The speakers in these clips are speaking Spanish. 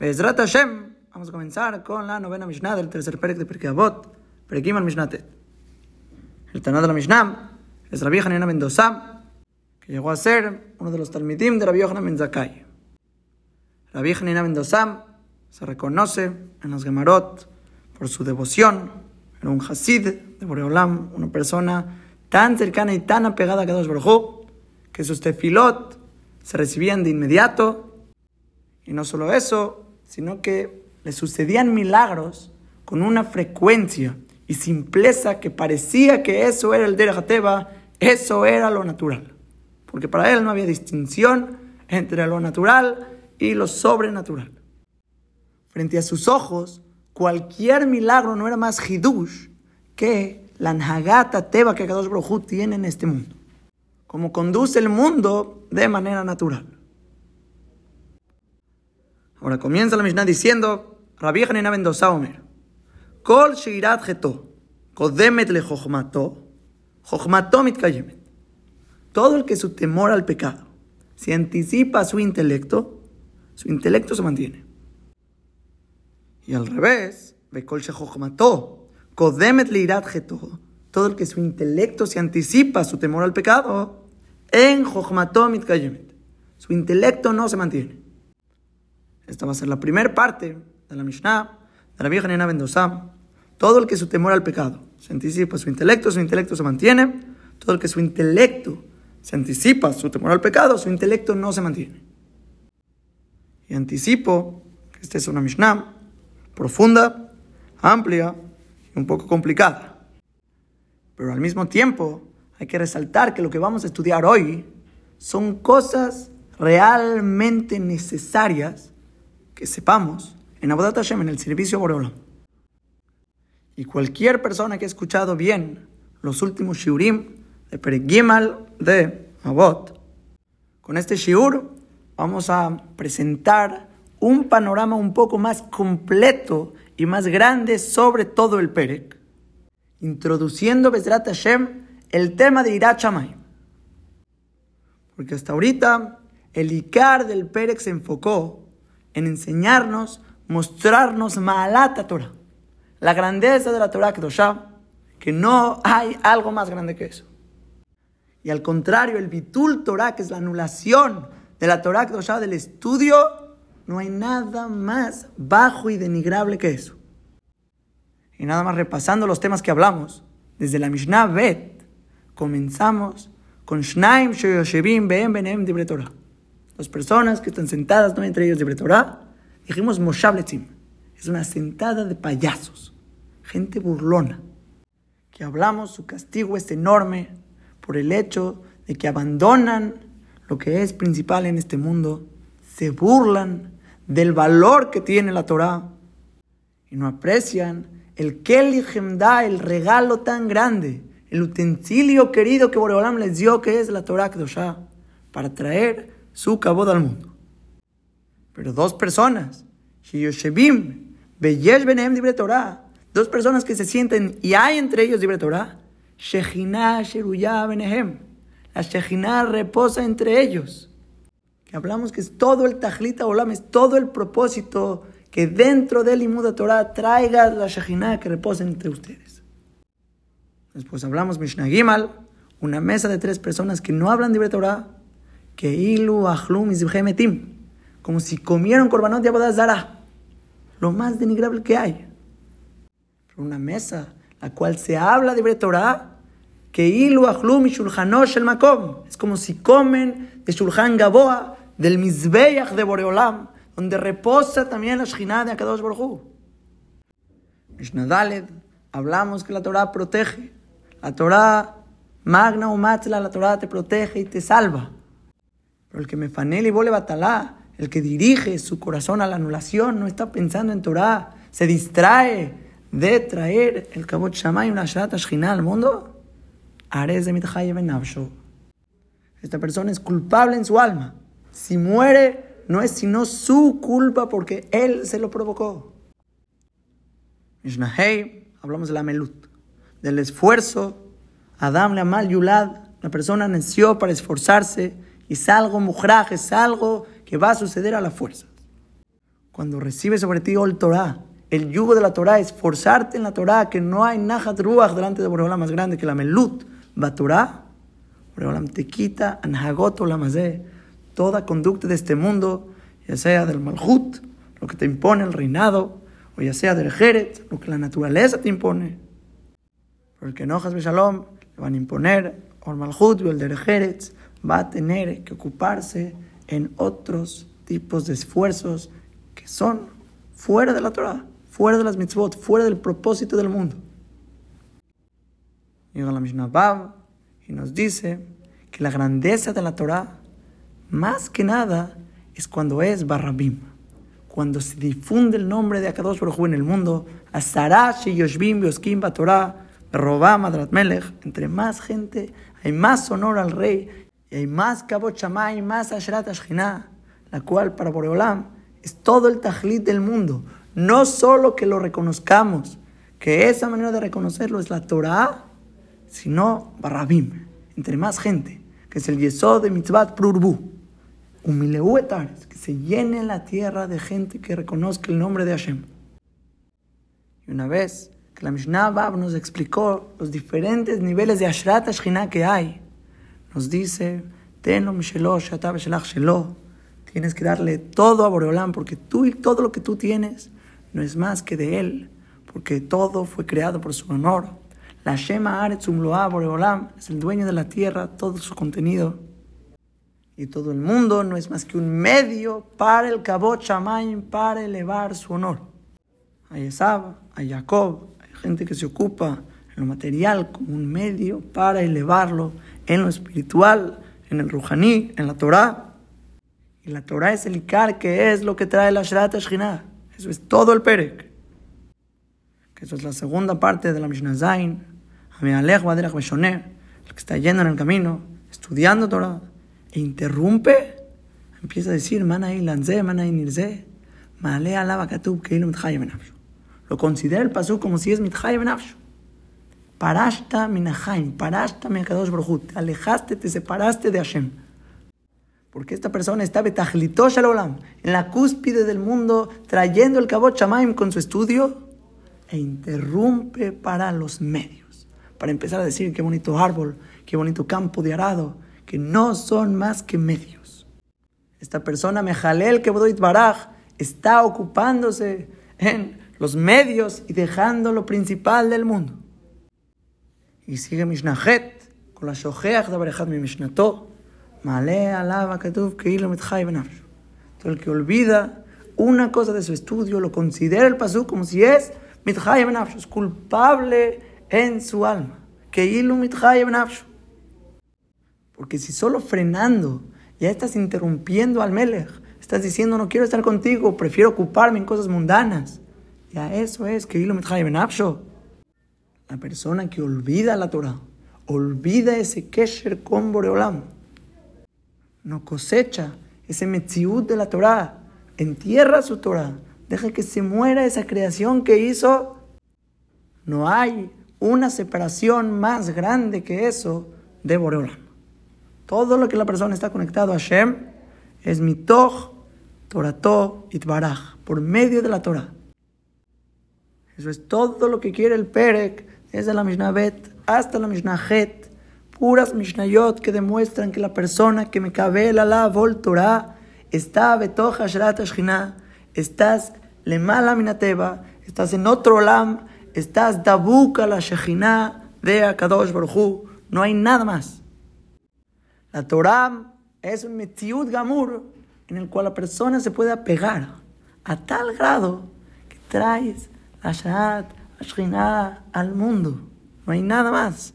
Bezrat Hashem, vamos a comenzar con la novena Mishnah del tercer Perek de Perkei Avot, Perekim al Mishnah Tet. El Taná de la Mishnah es Rabbi Hanina Mendoza, que llegó a ser uno de los Talmidim de Rabbi Yohanan Ben Zakkai. Rabbi Hanina Mendoza se reconoce en los Gemarot por su devoción, era un Hasid de Boreolam, una persona tan cercana y tan apegada a Kadosh Baruj que sus tefilot se recibían de inmediato. Y no solo eso, sino que le sucedían milagros con una frecuencia y simpleza que parecía que eso era el Derech eso era lo natural. Porque para él no había distinción entre lo natural y lo sobrenatural. Frente a sus ojos, cualquier milagro no era más hidush que la nhagata teba que Kadosh Baruj tiene en este mundo. Como conduce el mundo de manera natural. Ahora comienza la Mishnah diciendo, Rabbi Hanina Mendoza Omer, Kol Shirat Geto, Kodemet le Jochmato, Jochmato mitkayemet. Todo el que su temor al pecado se anticipa a su intelecto, su intelecto se mantiene. Y al revés, Bekol Shejochmato, Kodemet le Irat Geto, todo el que su intelecto se anticipa a su temor al pecado, en Jochmato mitkayemet. Su intelecto no se mantiene. Esta va a ser la primera parte de la Mishnah, de la vieja Nena Mendoza. Todo el que su temor al pecado se anticipa su intelecto, su intelecto se mantiene. Todo el que su intelecto se anticipa su temor al pecado, su intelecto no se mantiene. Y anticipo que esta es una Mishnah profunda, amplia y un poco complicada. Pero al mismo tiempo hay que resaltar que lo que vamos a estudiar hoy son cosas realmente necesarias que sepamos en Abodat Hashem, en el servicio Boreolam. Y cualquier persona que ha escuchado bien los últimos shiurim de Peregimal de Abot, con este shiur vamos a presentar un panorama un poco más completo y más grande sobre todo el Perek, introduciendo Bezrat Hashem el tema de Irat Porque hasta ahorita el Icar del Perek se enfocó en enseñarnos, mostrarnos Maalata Torah, la grandeza de la Torah Kedoshah, que no hay algo más grande que eso. Y al contrario, el Bitul Torah, que es la anulación de la Torah Kedoshah del estudio, no hay nada más bajo y denigrable que eso. Y nada más repasando los temas que hablamos, desde la Mishnah Bet, comenzamos con Shnaim Shoyoshevim Be'em Benem Dibre Torah las personas que están sentadas, no entre ellos de Torah, dijimos Moshabletzim. Es una sentada de payasos, gente burlona, que hablamos, su castigo es enorme por el hecho de que abandonan lo que es principal en este mundo, se burlan del valor que tiene la Torah y no aprecian el Keli da el regalo tan grande, el utensilio querido que Boreolam les dio, que es la Torah Kedoshah, para traer su cabo al mundo. Pero dos personas, Shiyoshevim, Beyesh Benem Dibre Torah, dos personas que se sienten y hay entre ellos Dibre Torah, Shechinah Sheruya Benehem, la Shechinah reposa entre ellos. Que hablamos que es todo el Tajlita Olam, es todo el propósito que dentro del Imuda Torah traiga la Shechinah que reposa entre ustedes. Después hablamos Mishnah Gimal, una mesa de tres personas que no hablan de Torah, que ilu ahlum metim, como si comieron corbanot de abodazara, lo más denigrable que hay. Una mesa, la cual se habla de Torah, que ilu ahlum y el makom, es como si comen de shulchan gaboa, del mizbeach de Boreolam, donde reposa también la Shekhinah de Akadosh Baruj Mishnah hablamos que la Torah protege. La Torah, magna o matzla, la Torah te protege y te salva. Pero el que me fanel y vole batalá, el que dirige su corazón a la anulación, no está pensando en Torah, se distrae de traer el kabot shamay una shata shchina al mundo, ares de Esta persona es culpable en su alma. Si muere, no es sino su culpa porque él se lo provocó. Mishnahei, hablamos de la melut, del esfuerzo. Adam le amal yulad, la persona nació para esforzarse es algo mujraj, es algo que va a suceder a la fuerza. cuando recibes sobre ti el Torah, el yugo de la Torah, esforzarte en la Torah, que no hay Nahat Ruach delante de Boreolam más grande que la Melut, va Torah, Boreolam te quita Anhagot Olamazé, toda conducta de este mundo, ya sea del Malhut, lo que te impone el reinado, o ya sea del Jeret, lo que la naturaleza te impone. Porque enojas Shalom le van a imponer, o el Malhut o el del va a tener que ocuparse en otros tipos de esfuerzos que son fuera de la Torah, fuera de las mitzvot, fuera del propósito del mundo. Llega la Mishnah Bab y nos dice que la grandeza de la Torah, más que nada, es cuando es Barrabim, cuando se difunde el nombre de Akadosh Baruj en el mundo, Asarash y Yoshbim Bioskim Torah, Robam Adrat Melech, entre más gente, hay más honor al rey, y hay más Kabot Shamay, más Ashrat Ashkinah, la cual para Boreolam es todo el tajlit del mundo. No solo que lo reconozcamos, que esa manera de reconocerlo es la Torah, sino Barrabim, entre más gente, que es el Yesod de Mitzvat Prurbu. Humileu que se llene la tierra de gente que reconozca el nombre de Hashem. Y una vez que la Mishnah Bab nos explicó los diferentes niveles de Ashrat Ashkinah que hay, nos dice, Tienes que darle todo a Boreolam, porque tú y todo lo que tú tienes no es más que de él, porque todo fue creado por su honor. La Shema Aretzum Loa Boreolam es el dueño de la tierra, todo su contenido. Y todo el mundo no es más que un medio para el Kabot Shamayim, para elevar su honor. Hay Esab, hay Jacob, hay gente que se ocupa en lo material como un medio para elevarlo en lo espiritual, en el Ruhaní, en la Torah. Y la Torah es el Ikar, que es lo que trae la Shrat Shekhinah. Eso es todo el Perek. Que eso es la segunda parte de la Mishnah Zain. Amealech Baderach Beshoner, el que está yendo en el camino, estudiando Torah, e interrumpe, empieza a decir, Manai Lanze, Manai Nirze, Maale Alaba Katub, Keilu Mitchaye Benafshu. Lo considera el pasú como si es Mitchaye Benafshu. Parashta minahaim, parashta minakadosh brujut. Te alejaste, te separaste de Hashem. Porque esta persona está betajlitosh olam, en la cúspide del mundo, trayendo el kabot shamaim con su estudio, e interrumpe para los medios. Para empezar a decir qué bonito árbol, qué bonito campo de arado, que no son más que medios. Esta persona, Mejalel Kebodoit Baraj, está ocupándose en los medios y dejando lo principal del mundo. Y sigue Mishnachet, con la Shocheach de Barejat mi Mishnato, Male alaba Katuv Keilo Mitchai Benafshu. Todo el que olvida una cosa de su estudio, lo considera el pasú como si es Mitchai Benafshu, es culpable en su alma. Keilo Mitchai Benafshu. Porque si solo frenando ya estás interrumpiendo al Melech, estás diciendo no quiero estar contigo, prefiero ocuparme en cosas mundanas. Ya eso es Keilo Mitchai Benafshu. La persona que olvida la Torah, olvida ese kesher con Boreolam, no cosecha ese metziut de la Torah, entierra su Torah, deja que se muera esa creación que hizo. No hay una separación más grande que eso de Boreolam. Todo lo que la persona está conectado a Hashem es mitoch, torato, itbaraj, por medio de la Torah. Eso es todo lo que quiere el Desde la Mishnah Bet hasta la Mishnah Het, puras Mishnayot que demuestran que la persona que me cabe la la vol Torah está betoja shrat estás lemala minateba, estás en otro lam, estás dabuka la shechina de Akadosh Baruchu, no hay nada más. La Torah es un metiut gamur en el cual la persona se puede apegar a tal grado que traes la shrat al mundo. No hay nada más.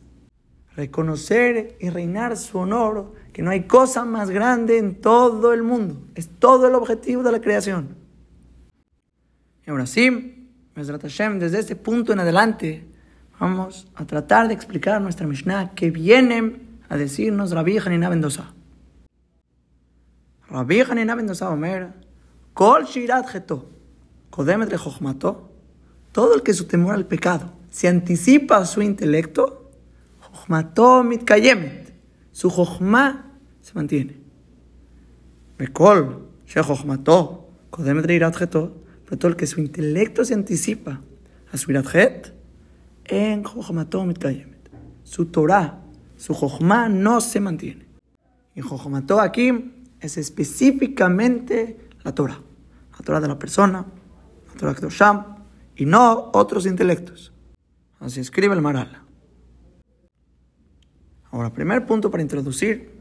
Reconocer y reinar su honor, que no hay cosa más grande en todo el mundo. Es todo el objetivo de la creación. Y ahora sí, desde este punto en adelante, vamos a tratar de explicar nuestra Mishnah que viene a decirnos Rabbi Hanina Mendoza. Rabbi Hanina Mendoza Omer, Kol Shirat Geto, Kodemet todo el que su temor al pecado se anticipa a su intelecto, su jochma se mantiene. Bekol, she pero todo el que su intelecto se anticipa a su iratjet, en Su Torah, su Jochma no se mantiene. Y Jochmató aquí es específicamente la Torah. La Torah de la persona, la Torah Kedosham, y no otros intelectos. Así escribe el Maral. Ahora, primer punto para introducir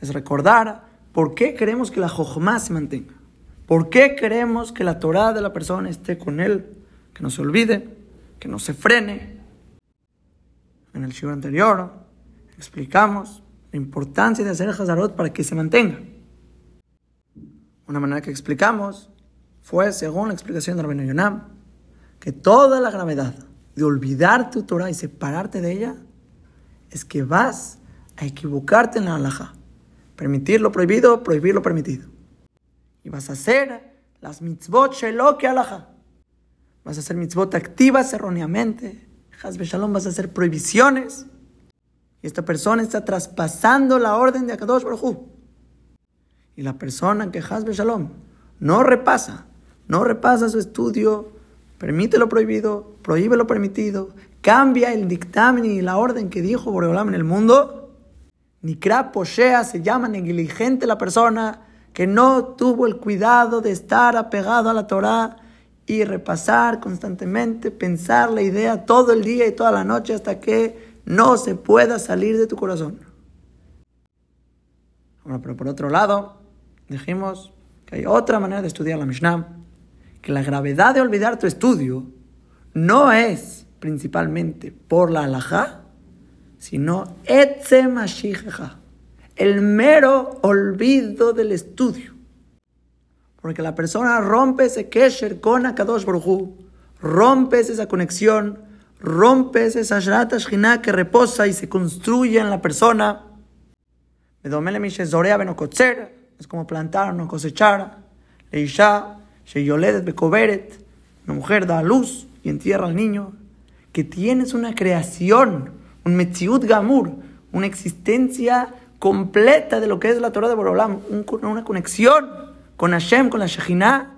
es recordar por qué queremos que la Jochma se mantenga. ¿Por qué queremos que la Torah de la persona esté con él? Que no se olvide, que no se frene. En el show anterior explicamos la importancia de hacer el Hazarot para que se mantenga. Una manera que explicamos fue, según la explicación de Rabino Yonam, que toda la gravedad de olvidar tu Torah y separarte de ella es que vas a equivocarte en la halajá. Permitir lo prohibido, prohibir lo permitido. Y vas a hacer las mitzvot shelo que halajá. Vas a hacer mitzvot activas erróneamente. Hazbe Shalom vas a hacer prohibiciones. Y esta persona está traspasando la orden de Akadosh Baruj Y la persona que Hazbe Shalom no repasa, no repasa su estudio, permite lo prohibido, prohíbe lo permitido, cambia el dictamen y la orden que dijo Boreolam en el mundo. Nikra Poshea se llama negligente la persona que no tuvo el cuidado de estar apegado a la Torah y repasar constantemente, pensar la idea todo el día y toda la noche hasta que no se pueda salir de tu corazón. Bueno, pero por otro lado, dijimos que hay otra manera de estudiar la Mishnah, que la gravedad de olvidar tu estudio no es principalmente por la halajá, sino el mero olvido del estudio. Porque la persona rompe ese kesher con Akadosh Baruj rompes esa conexión, rompes esa shina que reposa y se construye en la persona. Es como plantar no cosechar. Leisha, Sheyoledet Bekoberet, una mujer da a luz y entierra al niño. Que tienes una creación, un Metziut Gamur, una existencia completa de lo que es la Torah de Borolam, una conexión con Hashem, con la Shekhinah,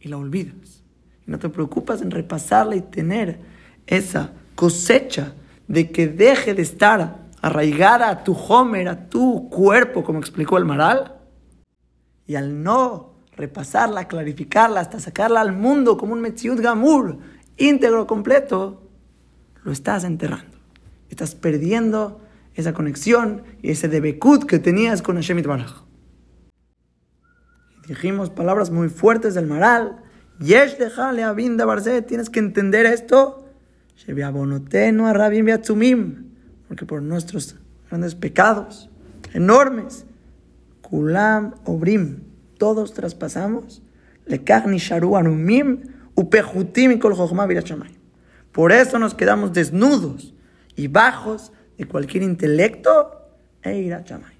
y la olvidas. Y no te preocupas en repasarla y tener esa cosecha de que deje de estar arraigada a tu homer, a tu cuerpo, como explicó el Maral. Y al no repasarla, clarificarla, hasta sacarla al mundo como un Metziut Gamur, íntegro, completo, lo estás enterrando. Estás perdiendo esa conexión y ese debekut que tenías con Hashem Itbaraj. Dijimos palabras muy fuertes del Maral. Yesh dejale abinda barze. Tienes que entender esto. Porque por nuestros grandes pecados, enormes, kulam obrim, todos traspasamos. Por eso nos quedamos desnudos y bajos de cualquier intelecto e irachamay.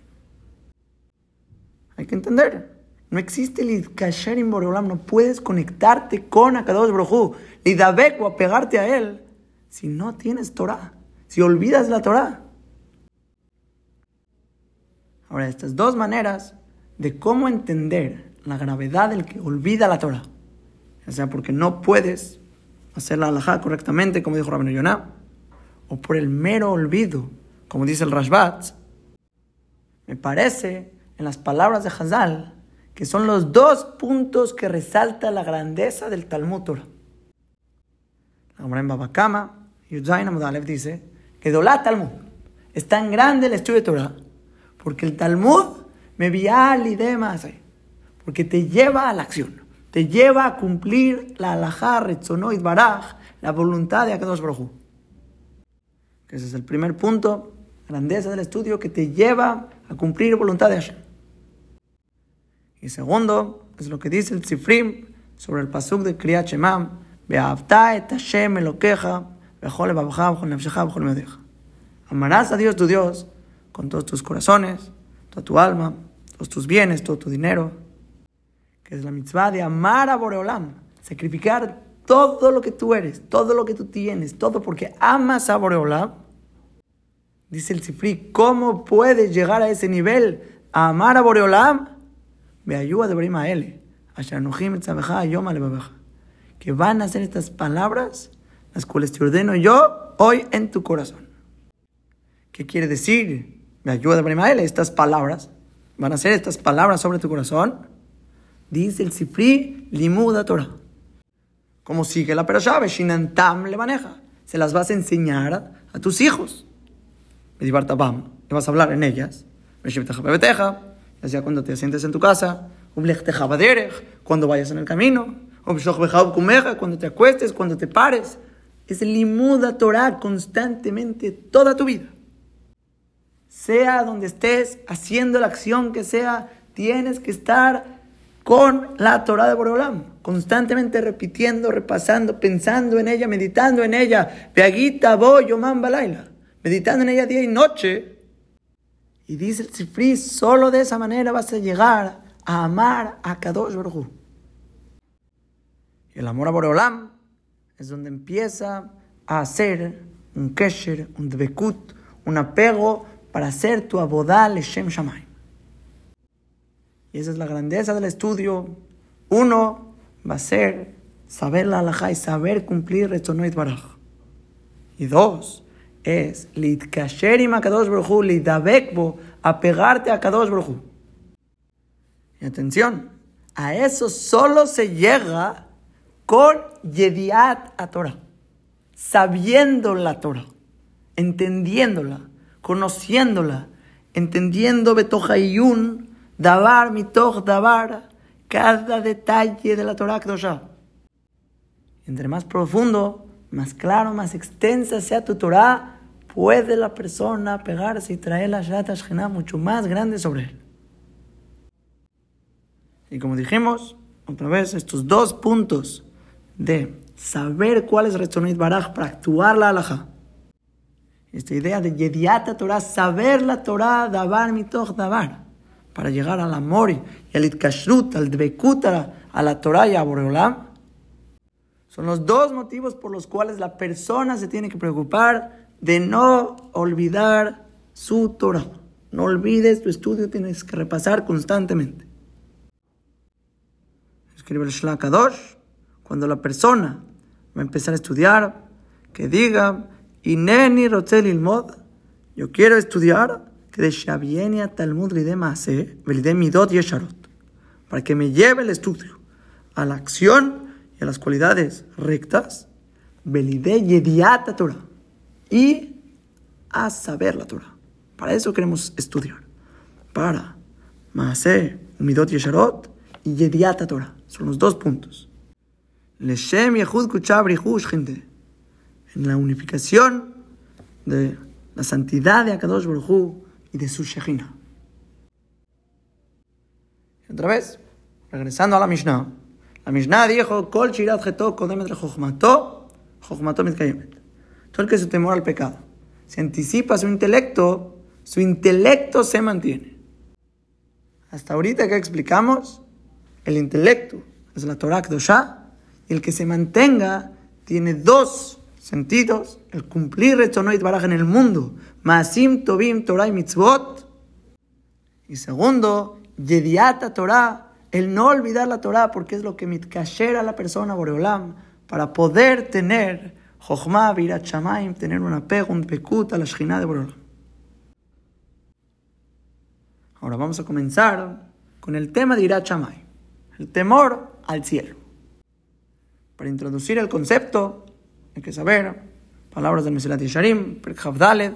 Hay que entender. No existe el kasher Boreolam, no puedes conectarte con Akadosh Brojú, y o apegarte a él, si no tienes Torah, si olvidas la Torah. Ahora, estas dos maneras de cómo entender la gravedad del que olvida la Torah, ya sea porque no puedes hacer la halajá correctamente, como dijo Rabino Yonah, o por el mero olvido, como dice el Rashbat, me parece en las palabras de Hazal que son los dos puntos que resalta la grandeza del Talmud Torah. La Gemara en Babakama, Yudzain Amudalev dice que Dolá Talmud es tan grande el estudio de Torah porque el Talmud me vial y más porque te lleva a la acción, te lleva a cumplir la alajá, retzonoid, baraj, la voluntad de Akadosh Baruj Que ese es el primer punto, grandeza del estudio que te lleva a cumplir voluntad de Hashem. Y segundo, es lo que dice el Tzifrim sobre el pasuk de Kriyat Shemam, et Hashem Elokeja, Amarás a Dios tu Dios con todos tus corazones, toda tu alma, todos tus bienes, todo tu dinero. Que es la mitzvah de amar a Boreolam, sacrificar todo lo que tú eres, todo lo que tú tienes, todo porque amas a Boreolam. Dice el Tzifri, ¿cómo puedes llegar a ese nivel? A amar a Boreolam me ayuda de Brima L. que van a ser estas palabras las cuales te ordeno yo hoy en tu corazón. ¿Qué quiere decir? Me ayuda a estas palabras. Van a ser estas palabras sobre tu corazón. Dice el Sifri Limuda Torah. Como sigue la perashá, Shinantam le maneja. Se las vas a enseñar a tus hijos. Le vas a hablar en ellas. Ya sea cuando te sientes en tu casa, cuando vayas en el camino, cuando te acuestes, cuando te pares. Es limuda Torah constantemente toda tu vida. Sea donde estés, haciendo la acción que sea, tienes que estar con la Torah de Boreolam, constantemente repitiendo, repasando, pensando en ella, meditando en ella. Peaguita, voy, balaila, meditando en ella día y noche. Y dice el Sifri, solo de esa manera vas a llegar a amar a Kadosh Baruj El amor a Boreolam es donde empieza a hacer un kesher, un dvekut, un apego para hacer tu abodal Shem Shamayim. Y esa es la grandeza del estudio. Uno va a ser saber la halajá y saber cumplir Retzonoit Baraj. Y dos es litkasherim a Kadosh Baruj lidabekbo, apegarte a Kadosh Y atención, a eso solo se llega con Yediat a Torah, sabiendo la Torah, entendiéndola, conociéndola, entendiendo Betohayun, Dabar, Mitoch, Dabar, cada detalle de la Torah Kedoshah. Entre más profundo, más claro, más extensa sea tu Torah, puede la persona pegarse y traer la Shat mucho más grande sobre él. Y como dijimos, otra vez, estos dos puntos de saber cuál es Retzonit Baraj para actuar la halajá. Esta idea de Yediata Torah, saber la Torah, Dabar Mitoch Dabar, para llegar al amor y al Itkashrut, al Dbekut, a la Torah y a Boreolam. Son los dos motivos por los cuales la persona se tiene que preocupar de no olvidar su Torah. No olvides tu estudio, tienes que repasar constantemente. Escribe el Shlakadosh cuando la persona va a empezar a estudiar, que diga, Ineni Rotzel mod, yo quiero estudiar, que de Shavienia Talmud Lide Maase, Velide Midot Yesharot, para que me lleve el estudio a la acción y a las cualidades rectas, Velide Yediata Torah, y a saber la Torah. Para eso queremos estudiar. Para Maase, Midot Yesharot y Yediata Torah. Son los dos puntos. Leshem Yehud gente. En la unificación de la santidad de Akadosh Baruj y de su Shekhinah. Otra vez, regresando a la Mishnah. La Mishnah dijo, Kol. Todo el que se temor al pecado, se anticipa su intelecto, su intelecto se mantiene. Hasta ahorita que explicamos, el intelecto es la Torah Kedoshah, y el que se mantenga tiene dos sentidos, el cumplir Retzonoit Baraj en el mundo, Maasim Tobim Torah y Mitzvot, y segundo, Yediata Torah, el no olvidar la Torah, porque es lo que mitkasher a la persona Boreolam, para poder tener Jochma, Virat Shamaim, tener un apego, un pekut a la Shekhinah de Boreolam. Ahora vamos a comenzar con el tema de Irat Shamaim, el temor al cielo. Para introducir el concepto, hay que saber, palabras del Mesilat Yesharim, Daled,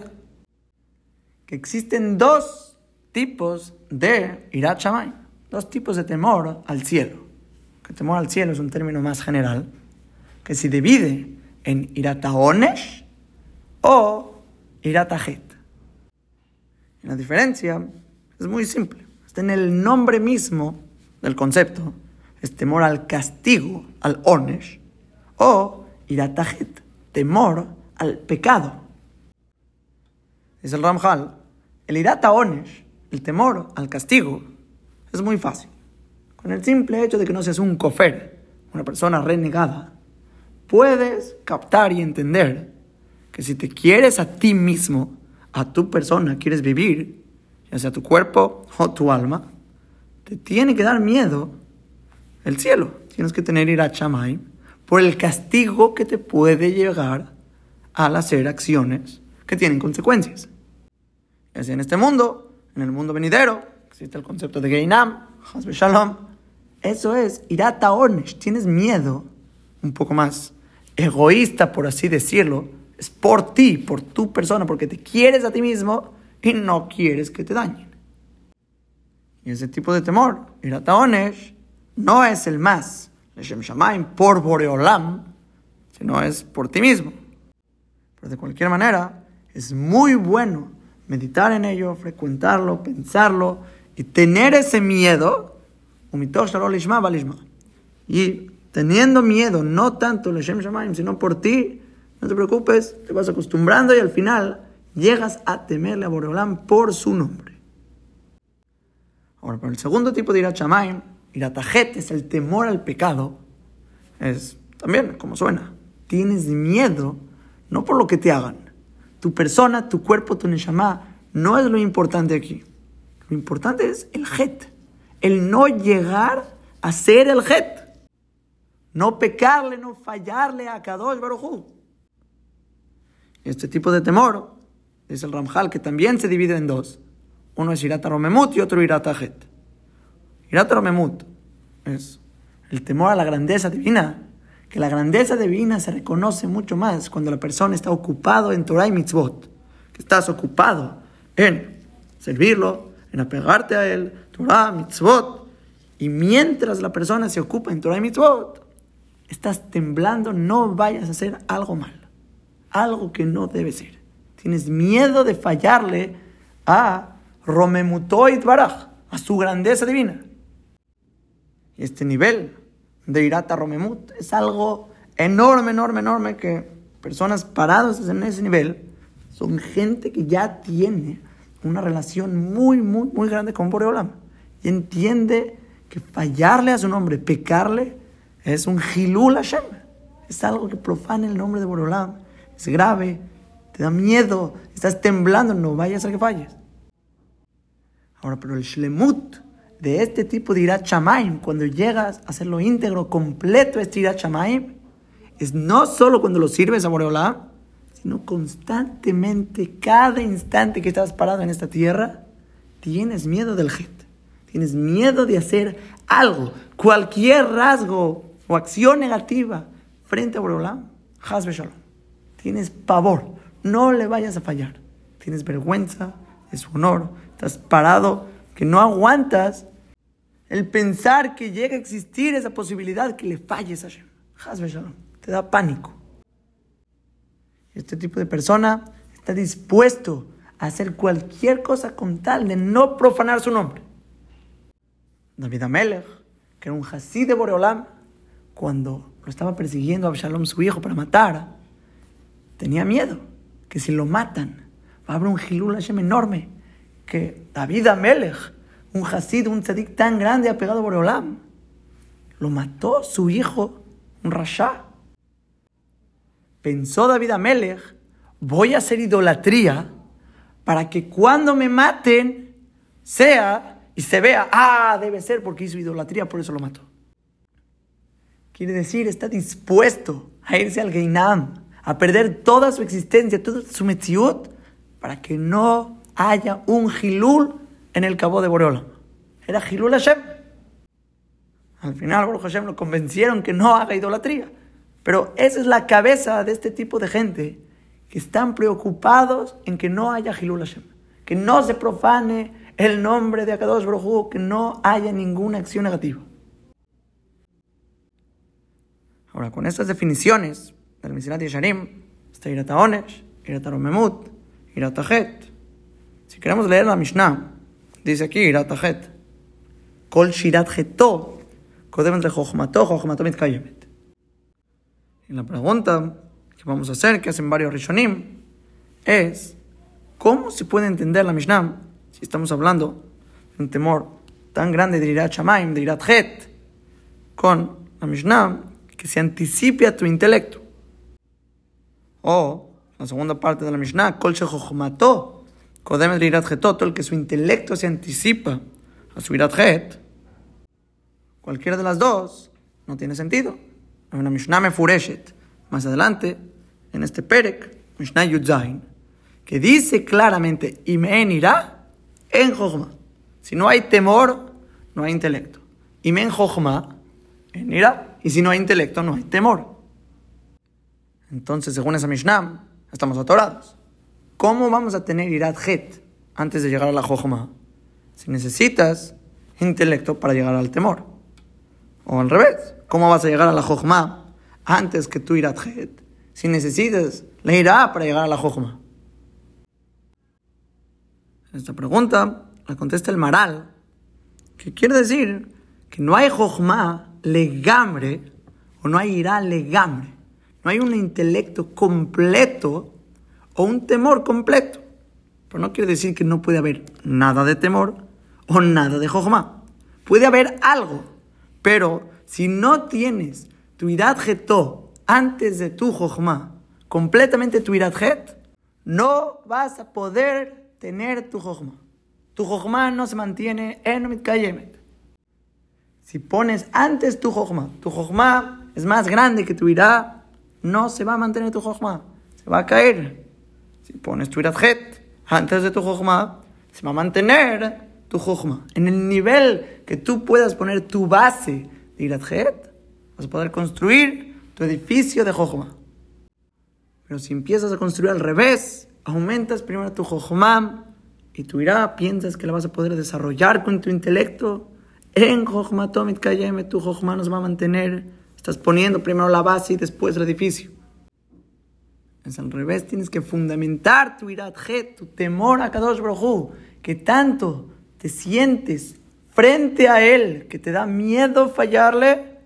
que existen dos tipos de Irat Shamayim, dos tipos de temor al cielo. Que temor al cielo es un término más general, que se divide en Irataonesh o Iratajet. La diferencia es muy simple, está en el nombre mismo del concepto es temor al castigo, al onesh, o iratajet, temor al pecado. Es el Ramjal, el irata onesh, el temor al castigo, es muy fácil. Con el simple hecho de que no seas un cofer, una persona renegada, puedes captar y entender que si te quieres a ti mismo, a tu persona, quieres vivir, ya sea tu cuerpo o tu alma, te tiene que dar miedo el cielo. Tienes que tener Irat Shamaim por el castigo que te puede llegar al hacer acciones que tienen consecuencias. Así en este mundo, en el mundo venidero, existe el concepto de Geinam, Hasbe Shalom. Eso es Irata Ornesh. Tienes miedo, un poco más egoísta, por así decirlo. Es por ti, por tu persona, porque te quieres a ti mismo y no quieres que te dañen. Y ese tipo de temor, Irata Ornesh, no es el más, Leshem Shamaim, por Boreolam, sino es por ti mismo. Pero de cualquier manera, es muy bueno meditar en ello, frecuentarlo, pensarlo y tener ese miedo. Y teniendo miedo, no tanto Leshem Shamaim, sino por ti, no te preocupes, te vas acostumbrando y al final llegas a temerle a Boreolam por su nombre. Ahora, para el segundo tipo de Irat Shamaim, Iratajet es el temor al pecado. Es también como suena. Tienes miedo no por lo que te hagan. Tu persona, tu cuerpo, tu neshama, no es lo importante aquí. Lo importante es el het. El no llegar a ser el het. No pecarle, no fallarle a Kadosh Baruj Este tipo de temor es el Ramjal, que también se divide en dos. Uno es Irata Romemut y otro Irata Het. Romemut es el temor a la grandeza divina que la grandeza divina se reconoce mucho más cuando la persona está ocupado en Torah y Mitzvot, que estás ocupado en servirlo, en apegarte a él, Torah, Mitzvot, y mientras la persona se ocupa en Torah y Mitzvot, estás temblando, no vayas a hacer algo mal, algo que no debe ser. Tienes miedo de fallarle a Romemutoid Baraj, a su grandeza divina. Este nivel de Irata Romemut. Es algo enorme, enorme, enorme que personas paradas en ese nivel son gente que ya tiene una relación muy, muy, muy grande con Boreolam. Y entiende que fallarle a su nombre, pecarle, es un Hilul Hashem. Es algo que profana el nombre de Boreolam. Es grave, te da miedo, estás temblando, no vayas a que falles. Ahora, pero el Shlemut, de este tipo de Irat Shamaim, cuando llegas a hacerlo íntegro, completo este Irat Shamaim, es no solo cuando lo sirves a Boreolá, sino constantemente, cada instante que estás parado en esta tierra, tienes miedo del hit. Tienes miedo de hacer algo, cualquier rasgo o acción negativa frente a Boreolá, Hasbe Shalom. Tienes pavor, no le vayas a fallar. Tienes vergüenza de su honor, estás parado que no aguantas el pensar que llega a existir esa posibilidad que le falles a Hashem. Te da pánico. Este tipo de persona está dispuesto a hacer cualquier cosa con tal de no profanar su nombre. David Amelech, que era un hasid de Boreolam, cuando lo estaba persiguiendo a Absalom, su hijo, para matar, tenía miedo que si lo matan, va a haber un Hilul Hashem enorme, que David Amelech un Hasid, un tzadik tan grande apegado a Boreolam. Lo mató su hijo, un Rasha. Pensó David Amelech, voy a hacer idolatría para que cuando me maten sea y se vea, ah, debe ser porque hizo idolatría, por eso lo mató. Quiere decir, está dispuesto a irse al Geinam, a perder toda su existencia, toda su metziut, para que no haya un Gilul en el cabo de Boreolam. Era Hilul Hashem. Al final, Baruch Hashem lo convencieron que no haga idolatría. Pero esa es la cabeza de este tipo de gente que están preocupados en que no haya Hilul Hashem. Que no se profane el nombre de Akadosh Baruch que no haya ninguna acción negativa. Ahora, con estas definiciones del Misirat Yesharim, está Irata Onesh, Irata Romemut, Irata Het. Si queremos leer la Mishnah, Dice aquí, Iratajet. Kol Shirat Jeto, Kodemet Jochmato Mitkayemet. Y la pregunta que vamos a hacer, que hacen varios Rishonim, es: ¿cómo se puede entender la Mishnah si estamos hablando de un temor tan grande de Irat Shamaim, de Irat Het, con la Mishnah que se anticipe a tu intelecto? O la segunda parte de la Mishnah, Kol Shejochmato, todo el que su intelecto se anticipa a su irat Cualquiera de las dos no tiene sentido. Hay una Mishnah Mefureshet, más adelante, en este Perek, Mishnah Yudzain, que dice claramente, Imen irá en Jochma. Si no hay temor, no hay intelecto. Imen Jochma, en irá. Y si no hay intelecto, no hay temor. Entonces, según esa Mishnah, estamos atorados. ¿Cómo vamos a tener irat antes de llegar a la Jochma? Si necesitas intelecto para llegar al temor. O al revés, ¿cómo vas a llegar a la Jochma antes que tu irat? Si necesitas la irá para llegar a la Jochma. Esta pregunta la contesta el Maral, que quiere decir que no hay Jochma legambre o no hay irá legambre. No hay un intelecto completo o un temor completo. Pero no quiere decir que no puede haber nada de temor o nada de Jochma. Puede haber algo, pero si no tienes tu irat geto antes de tu Jochma, completamente tu irat het, no vas a poder tener tu Jochma. Tu Jochma no se mantiene en Mitkayemet. Si pones antes tu Jochma, tu Jochma es más grande que tu irá, no se va a mantener tu Jochma, se va a caer. Si pones tu iratjet antes de tu Jochma, se va a mantener tu Jochma. En el nivel que tú puedas poner tu base de iratjet, vas a poder construir tu edificio de Jochma. Pero si empiezas a construir al revés, aumentas primero tu Jochma y tu irá, piensas que la vas a poder desarrollar con tu intelecto. En Jochma Tomit Kayeme, tu Jochma nos va a mantener. Estás poniendo primero la base y después el edificio. Es al revés, tienes que fundamentar tu irat tu temor a Kadosh Baruj que tanto te sientes frente a Él, que te da miedo fallarle,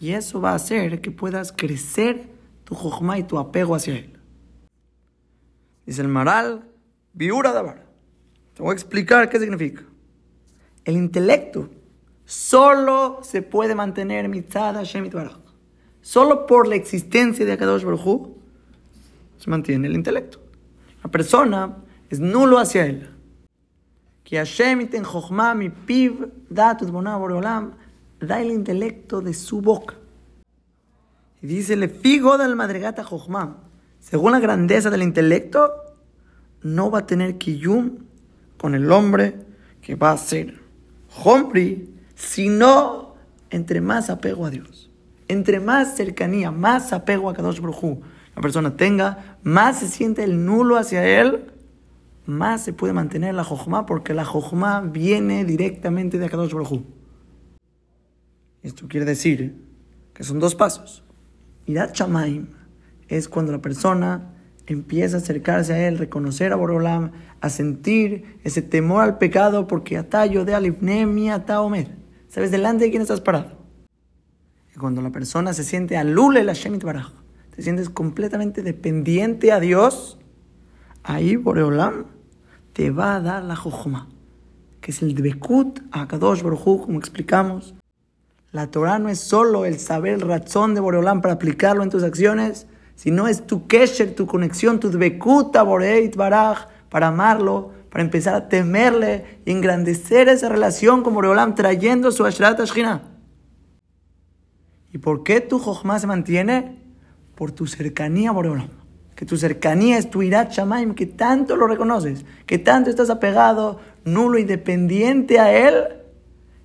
y eso va a hacer que puedas crecer tu jochma y tu apego hacia Él. Dice el Maral, Biura Dabar. Te voy a explicar qué significa. El intelecto solo se puede mantener mitzad Hashem Baraj. Solo por la existencia de Akadosh Baruj se mantiene el intelecto. La persona es nulo hacia él. Que Hashem mi piv da el intelecto de su boca. Y dice, le figo del madrigata chokhmah. Según la grandeza del intelecto, no va a tener kiyum con el hombre que va a ser hombri, sino entre más apego a Dios. Entre más cercanía, más apego a Kadosh Baruj la persona tenga, más se siente el nulo hacia él, más se puede mantener la jojma, porque la jojma viene directamente de Akadosh Baruj Esto quiere decir que son dos pasos. Irat Shamaim es cuando la persona empieza a acercarse a él, reconocer a Borolam, a sentir ese temor al pecado, porque atayo de alifnemi ata omed. ¿Sabes delante de quién estás parado? Y cuando la persona se siente alule la Shemit Baraj te sientes completamente dependiente a Dios, ahí Boreolam te va a dar la jojoma, que es el dbekut a Kadosh Baruj como explicamos. La Torah no es solo el saber el razón de Boreolam para aplicarlo en tus acciones, sino es tu kesher, tu conexión, tu dbekut a Boreit Baraj, para amarlo, para empezar a temerle y engrandecer esa relación con Boreolam, trayendo su Ashrat Ashkina. ¿Y por qué tu jojma se mantiene? Por tu cercanía Boreolam. Que tu cercanía es tu irat shamaim, que tanto lo reconoces, que tanto estás apegado, nulo y dependiente a él,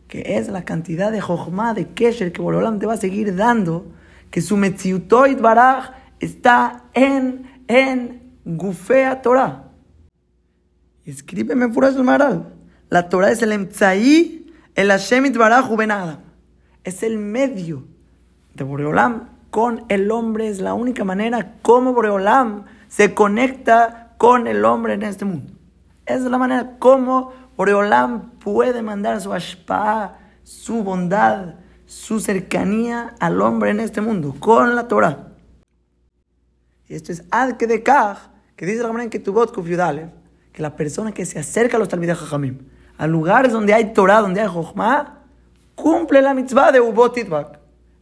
que es la cantidad de jochma, de kesher que Boreolam te va a seguir dando, que su metziutoid baraj está en, en Gufea Torah. Escríbeme fuera el maral. La Torah es el emtzaí, el Hashemit baraj ubenada. Es el medio de Boreolam con el hombre. Es la única manera como Boreolam se conecta con el hombre en este mundo. Esa es la manera como Boreolam puede mandar su ashpa, su bondad, su cercanía al hombre en este mundo, con la Torah. Y esto es ad que de que dice la manera que tu voz que la persona que se acerca a los talmidah jajamim, a lugares donde hay Torah, donde hay Jochma, cumple la mitzvah de Ubot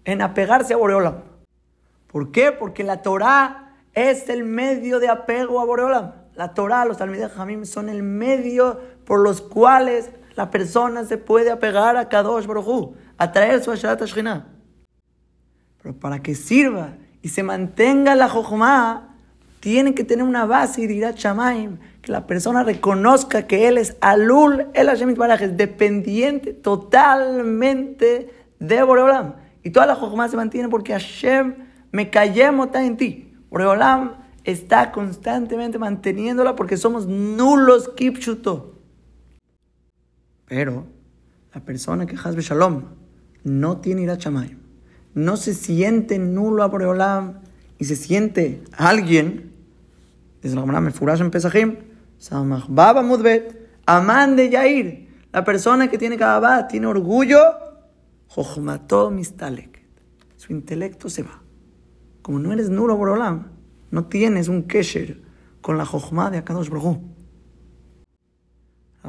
en apegarse a Boreolam. ¿Por qué? Porque la Torah es el medio de apego a Boreolam. La Torah, los Talmidei Jamim son el medio por los cuales la persona se puede apegar a Kadosh Baruj atraer su Asharat Ashkina. Pero para que sirva y se mantenga la Jochma, tiene que tener una base y dirá Shamaim, que la persona reconozca que él es Alul, el Hashem es dependiente totalmente de Boreolam. Y toda la Jochma se mantiene porque Hashem me callemos en ti. Boreolam está constantemente manteniéndola porque somos nulos kipchuto. Pero la persona que Hasbe Shalom no tiene ira Shamaim, no se siente nulo a Boreolam y se siente alguien, desde la Gemara Mefurash en Pesachim, Baba Mudbet, Amán de Yair, la persona que tiene Kababá, tiene orgullo, Jochmató Mistalek, su intelecto se va. Como no eres nulo a Boreolam, no tienes un kesher con la Jochma de Akadosh Baruj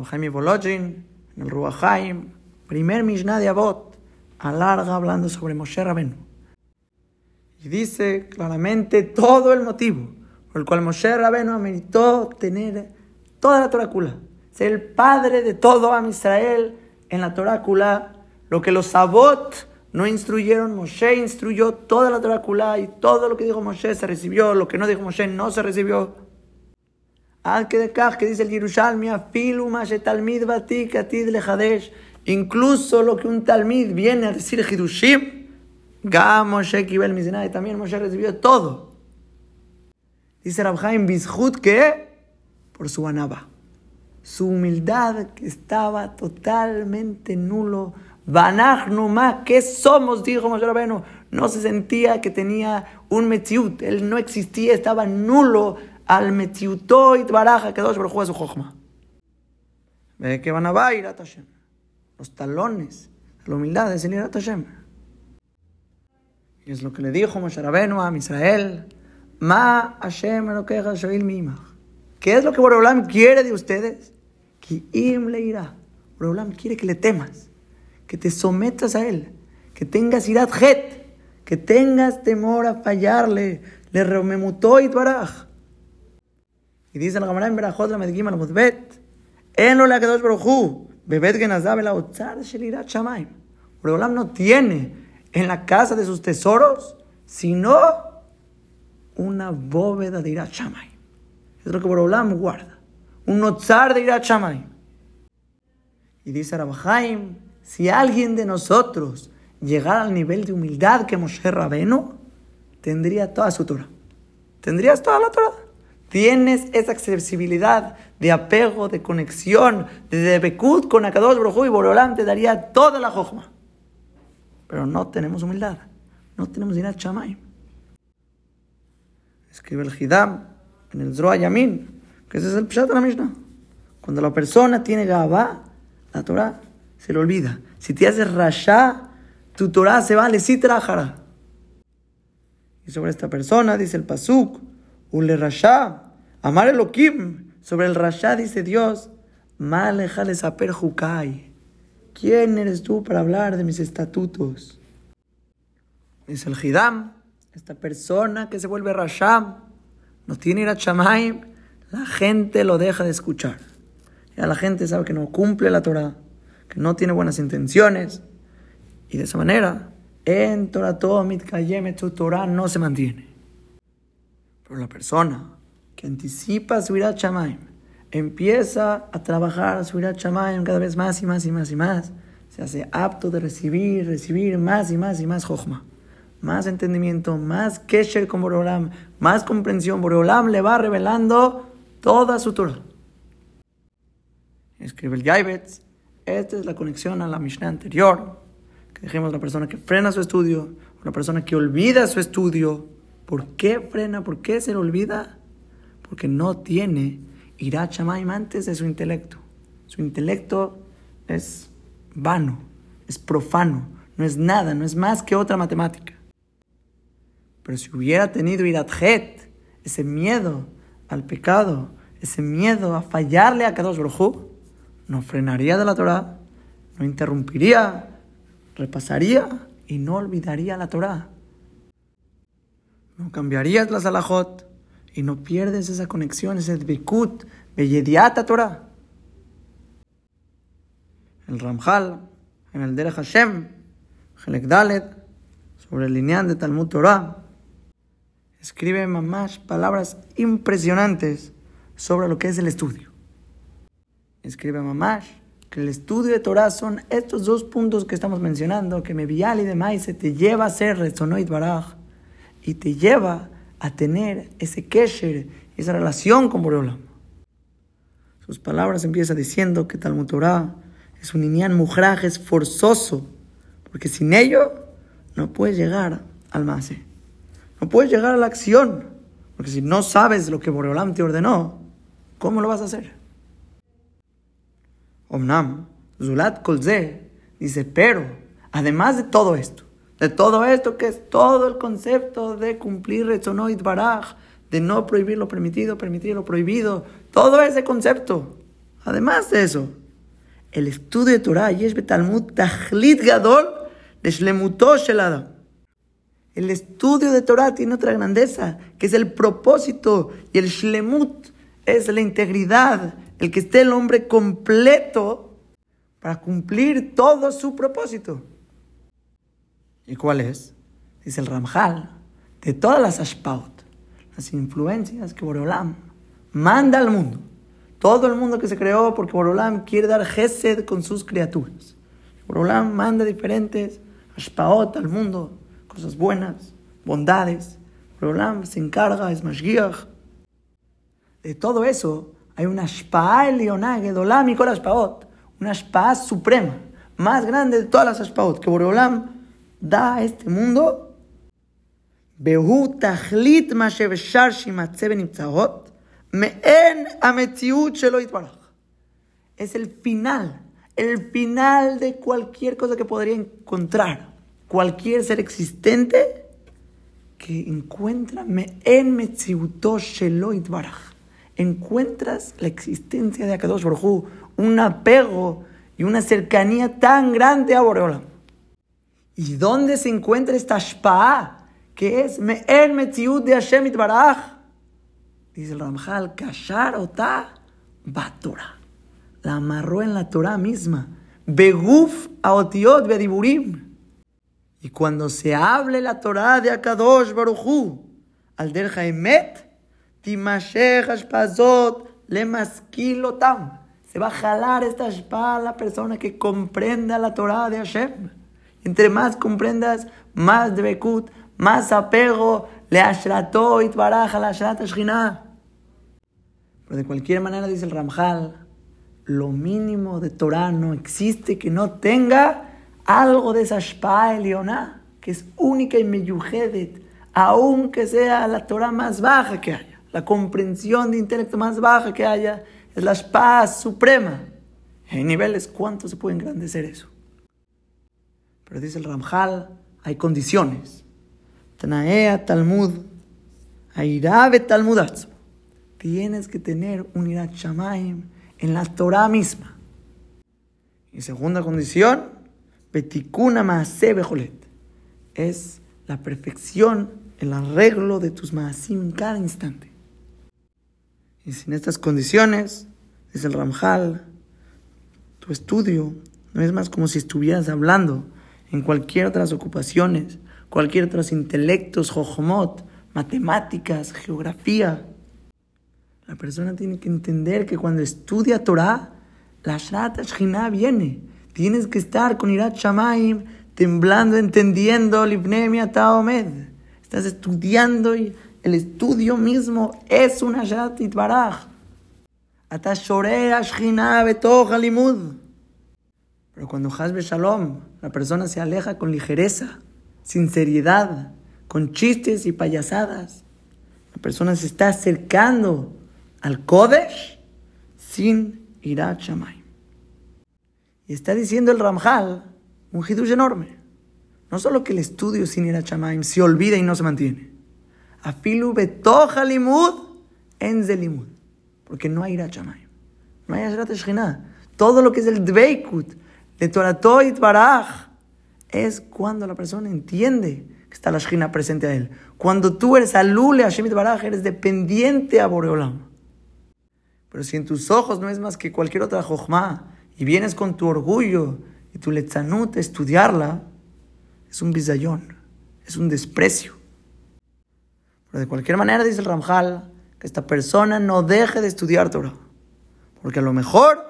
Jaime Volodjin, en el Ruachaim, primer Mishnah de Abot, alarga hablando sobre Moshe Rabenu. Y dice claramente todo el motivo por el cual Moshe Rabenu ameritó tener toda la Torácula, ser el padre de todo Am Israel en la Torácula, lo que los Abot no instruyeron, Moshe instruyó toda la Torácula y todo lo que dijo Moshe se recibió, lo que no dijo Moshe no se recibió. Al que de que dice el Yerushalmi, afilu talmid batik atid lejadesh, incluso lo que un talmid viene a decir Hidushim, Ga Moshe kibel y también Moshe recibió todo. Dice Rabhaim Bizhut que por su anaba, su humildad que estaba totalmente nulo Numa, ¿qué somos? Dijo Moshe Rabenu. No se sentía que tenía un Metziut. Él no existía, estaba nulo al Metziutoit Baraja que dos a su Jochma. Ve que van a bailar Hashem. Los talones, la humildad es el Irat Hashem. Y es lo que le dijo Moshe Rabenu a Israel. Ma Hashem lo que ¿Qué es lo que Boreolam quiere de ustedes? Que im le irá. Boreolam quiere que le temas que te sometas a Él, que tengas irat que tengas temor a fallarle, le rememutó y baraj. Y dice la Gamara en Berajot la Medgim al Mudbet, en lo la Kadosh Baruchu, bebet genazab el autzar shelirat shamaim. Boreolam no tiene en la casa de sus tesoros, sino una bóveda de irat shamaim. Es lo que Boreolam guarda, un otzar de irat shamaim. Y dice Rabahaim, si alguien de nosotros llegara al nivel de humildad que Moshe Rabeno, tendría toda su Torah. Tendrías toda la Torah. Tienes esa accesibilidad de apego, de conexión, de debekut con Akadosh Baruj y Borolam te daría toda la jojma. Pero no tenemos humildad. No tenemos dinero Shamaim. Escribe el Hidam en el Zroa Yamin, que ese es el Pshat de la Mishnah. Cuando la persona tiene Gabá, la Torah se le olvida. Si te haces rasha, tu Torah se va le trajara. Y sobre esta persona dice el Pasuk, Ule rasha, amar Elohim. Sobre el rasha dice Dios, Malejales aper jukai. ¿Quién eres tú para hablar de mis estatutos? Dice el Hidam, esta persona que se vuelve rasha, no tiene ir a la gente lo deja de escuchar. Ya la gente sabe que no cumple la Torah no tiene buenas intenciones. Y de esa manera, en Torah tu Torah no se mantiene. Pero la persona que anticipa su irat Shamaim, empieza a trabajar su irat Shamaim cada vez más y más y más y más, se hace apto de recibir, recibir más y más y más Jochma. Más entendimiento, más kesher con Boreolam, más comprensión. Boreolam le va revelando toda su Torah. Escribe el Yaibetz esta es la conexión a la Mishnah anterior, que dijimos la persona que frena su estudio, una persona que olvida su estudio. ¿Por qué frena? ¿Por qué se le olvida? Porque no tiene Shamaim antes de su intelecto. Su intelecto es vano, es profano, no es nada, no es más que otra matemática. Pero si hubiera tenido Irat Het, ese miedo al pecado, ese miedo a fallarle a Kadosh Baruj no frenaría de la Torah, no interrumpiría, repasaría y no olvidaría la Torah. No cambiarías la salahot y no pierdes esa conexión, ese bikut, bellediata Torah. El Ramjal, en el Derech Hashem, Helek Dalet, sobre el lineal de Talmud Torah, escribe mamás palabras impresionantes sobre lo que es el estudio. Escribe mamás que el estudio de Torah son estos dos puntos que estamos mencionando, que Mevial y demás se te lleva a ser Rezonoit Baraj y te lleva a tener ese kesher, esa relación con Boreolam. Sus palabras empieza diciendo que Talmud Torah es un niñán mujraj, es forzoso, porque sin ello no puedes llegar al mase. No puedes llegar a la acción, porque si no sabes lo que Boreolam te ordenó, ¿cómo lo vas a hacer? Omnam, Zulat Kolze dice, pero además de todo esto, de todo esto que es todo el concepto de cumplir Retzonoit Baraj, de no prohibir lo permitido, permitir lo prohibido, todo ese concepto. Además de eso, el estudio de Torah, Yesh Betalmud Tachlit Gadol, de Shlemuto Shelada. El estudio de Torah tiene otra grandeza, que es el propósito, y el Shlemut es la integridad, el que esté el hombre completo para cumplir todo su propósito. ¿Y cuál es? Dice el Ramjal, de todas las ashpaut, las influencias que Borolam manda al mundo. Todo el mundo que se creó porque Borolam quiere dar gesed con sus criaturas. Borolam manda diferentes ashpaot al mundo, cosas buenas, bondades. Borolam se encarga, es mashgiach. De todo eso hay una spa Shpa'a Leoná, Gedolá, Mikol Ashpaot. Una Shpa'a suprema, más grande de todas las Ashpaot, que Boreolam da a este mundo. Behu Tachlit Mashev Shar Shimatze Benipzahot. Me'en Ametiut Shelo Itbarach. Es el final, el final de cualquier cosa que podría encontrar. Cualquier ser existente que encuentra Me'en Metziuto Shelo Itbarach Encuentras la existencia de Akadosh Baruj un apego y una cercanía tan grande a Boreolam. ¿Y dónde se encuentra esta shpa'a? Que es Me'en Metziut de Hashem Itbaraj. Dice el Ramjal, Kashar Ota Batora. La amarró en la Torah misma. Beguf Aotiot Bediburim. Y cuando se hable la Torah de Akadosh Baruchu, al der Lemaskilotam. Se va a jalar esta shpa a la persona que comprenda la Torah de Hashem. Entre más comprendas, más de Bekut, más apego le ashrató y baraja la ashrat Pero de cualquier manera, dice el Ramjal, lo mínimo de Torah no existe que no tenga algo de esa shpa elioná, que es única y meyujedet, aunque sea la Torah más baja que haya, la comprensión de intelecto más baja que haya, es la shpa suprema. En niveles, ¿cuánto se puede engrandecer eso? Pero dice el Ramjal, hay condiciones. Tanaea Talmud, Airabe Talmudat. Tienes que tener un Irat Shamaim en la Torah misma. Y segunda condición, Betikuna Maase Bejolet. Es la perfección, el arreglo de tus Maasim en cada instante. Y sin estas condiciones, dice el Ramjal, tu estudio no es más como si estuvieras hablando en cualquier otras ocupaciones, cualquier otros intelectos, jojomot, matemáticas, geografía. La persona tiene que entender que cuando estudia Torah, la Shrat Shina viene. Tienes que estar con Irat Shamaim, temblando, entendiendo, Libnemia Taomed. Estás estudiando y el estudio mismo es una Shrat Itbaraj. Atashore Shina Betoch Alimud. Pero cuando Hasbe Shalom, la persona se aleja con ligereza, sin seriedad, con chistes y payasadas. La persona se está acercando al Kodesh sin Irat Shamayim. Y está diciendo el Ramjal un hidush enorme. No solo que el estudio sin Irat Shamayim se olvida y no se mantiene. Afilu betoja limud en zelimud. Porque no hay Irat Shamayim. No hay Ashrat Todo lo que es el dveikut, de Toratoit Baraj, es cuando la persona entiende que está la Shina presente a él. Cuando tú eres alule a Shemit Baraj, eres dependiente a Boreolam. Pero si en tus ojos no es más que cualquier otra jochma y vienes con tu orgullo y tu letzanut a estudiarla, es un bizayón, es un desprecio. De cualquier manera, dice el Ramjal, que esta persona no deje de estudiar Torah. Porque a lo mejor,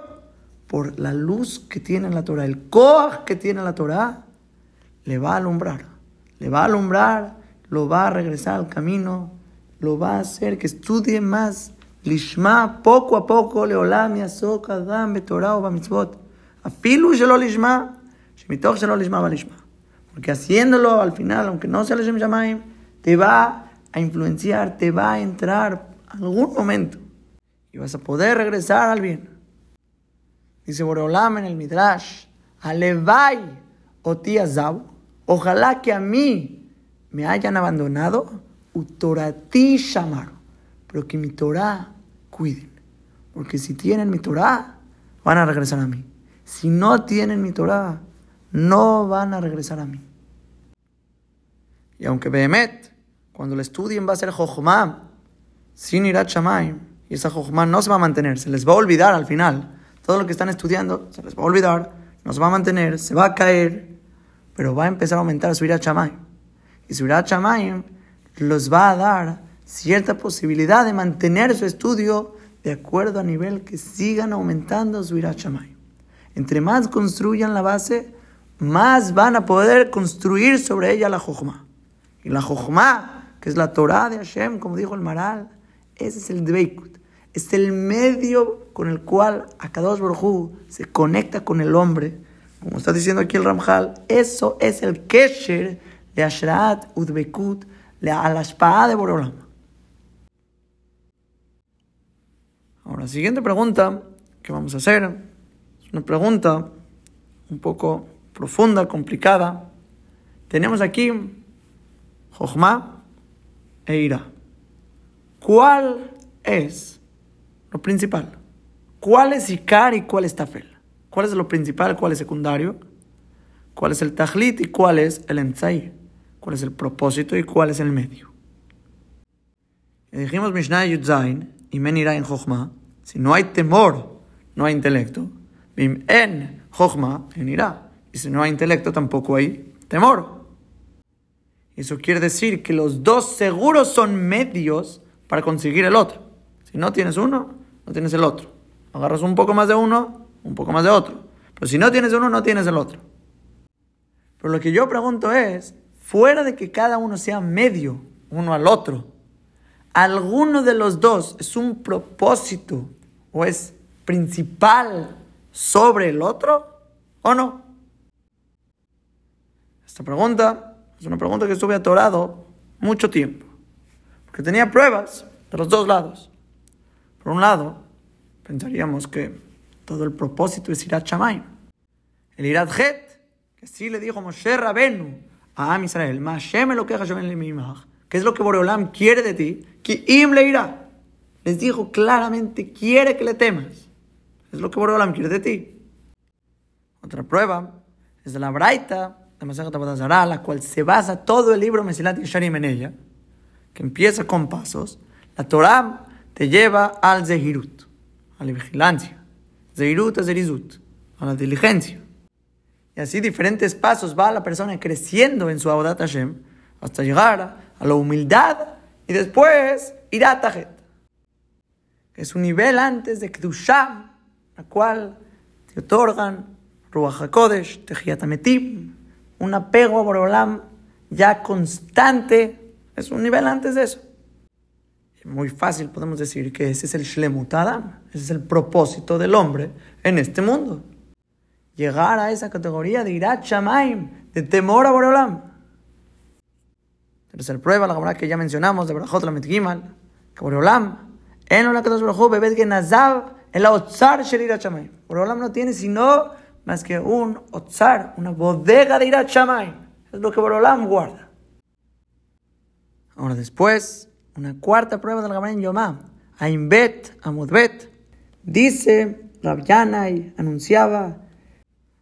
por la luz que tiene la Torah, el koach que tiene la Torah, le va a alumbrar. Le va a alumbrar, lo va a regresar al camino, lo va a hacer que estudie más. Lishma, poco a poco, leolam yasok adam betorah o bamitzvot. Afilu shelo lishma, shemitoch shelo lishma va lishma. Porque haciéndolo al final, aunque no sea Leshem Shamaim, te va a influenciar, te va a entrar algún momento y vas a poder regresar al bien. Dice Boreolam en el Midrash, Alevai oti azab, ojalá que a mí me hayan abandonado, utorati shamar, pero que mi Torah cuiden. Porque si tienen mi Torah, van a regresar a mí. Si no tienen mi Torah, no van a regresar a mí. Y aunque Behemet, cuando lo estudien va a ser Jochma, sin ir a y esa Jochma no se va a mantener, se les va a olvidar al final. Todo lo que están estudiando se les va a olvidar, no se va a mantener, se va a caer, pero va a empezar a aumentar su a Shamaim. Y su a Shamaim los va a dar cierta posibilidad de mantener su estudio de acuerdo a nivel que sigan aumentando su a Shamaim. Entre más construyan la base, más van a poder construir sobre ella la Jochma. Y la Jochma, que es la Torah de Hashem, como dijo el Maral, ese es el Dveikut. Es el medio con el cual Akadosh Baruj se conecta con el hombre. Como está diciendo aquí el Ramjal, eso es el Kesher de Ashrat Udbeikut, a la espada de Borolam. Ahora, siguiente pregunta que vamos a hacer es una pregunta un poco profunda, complicada. Tenemos aquí Jochma e Ira. ¿Cuál es lo principal? ¿Cuál es Icar y cuál es Tafel? ¿Cuál es lo principal, cuál es secundario? ¿Cuál es el Tajlit y cuál es el Entzai? ¿Cuál es el propósito y cuál es el medio? Y dijimos Mishnah Yudzain y Men en Jochma. Si no hay temor, no hay intelecto. Bim en Jochma en Ira. Y si no hay intelecto, tampoco hay temor. Eso quiere decir que los dos seguros son medios para conseguir el otro. Si no tienes uno, no tienes el otro. Agarras un poco más de uno, un poco más de otro. Pero si no tienes uno, no tienes el otro. Pero lo que yo pregunto es, fuera de que cada uno sea medio uno al otro, ¿alguno de los dos es un propósito o es principal sobre el otro o no? Esta pregunta es una pregunta que estuve atorado mucho tiempo. Porque tenía pruebas de los dos lados. Por un lado, pensaríamos que todo el propósito es Irat Shamayim. El Irat Het, que sí le dijo Moshe Rabenu a Am Israel, me lo queja ¿Qué es lo que Boreolam quiere de ti? Que im le irá. Les dijo claramente, quiere que le temas. Es lo que Boreolam quiere de ti. Otra prueba es de la Braita la la cual se basa todo el libro Mesilat Yesharim en ella, que empieza con pasos, la Torah te lleva al Zehirut, a la vigilancia. Zehirut a Zerizut, a la diligencia. Y así diferentes pasos va la persona creciendo en su Abodat Hashem hasta llegar a la humildad y después Irat que es un nivel antes de Kedusham, la cual te otorgan Ruach HaKodesh, Tejiat un apego a Borolam ya constante, es un nivel antes de eso. Muy fácil podemos decir que ese es el Shlemut Adam, ese es el propósito del hombre en este mundo. Llegar a esa categoría de Irat Shamaim, de temor a Borolam. Tercer prueba, la verdad que ya mencionamos, de Barajot la Metgimal, que Borolam, en la Kadosh Baruj Bebet Genazav, el Otzar Shel Shamaim. Borolam no tiene sino más que un otzar, una bodega de Irat. Es lo que Borolam guarda. Ahora después, una cuarta prueba del Gabriel Yomá. Aimbet, Amudbet. Dice Rabyanay, anunciaba,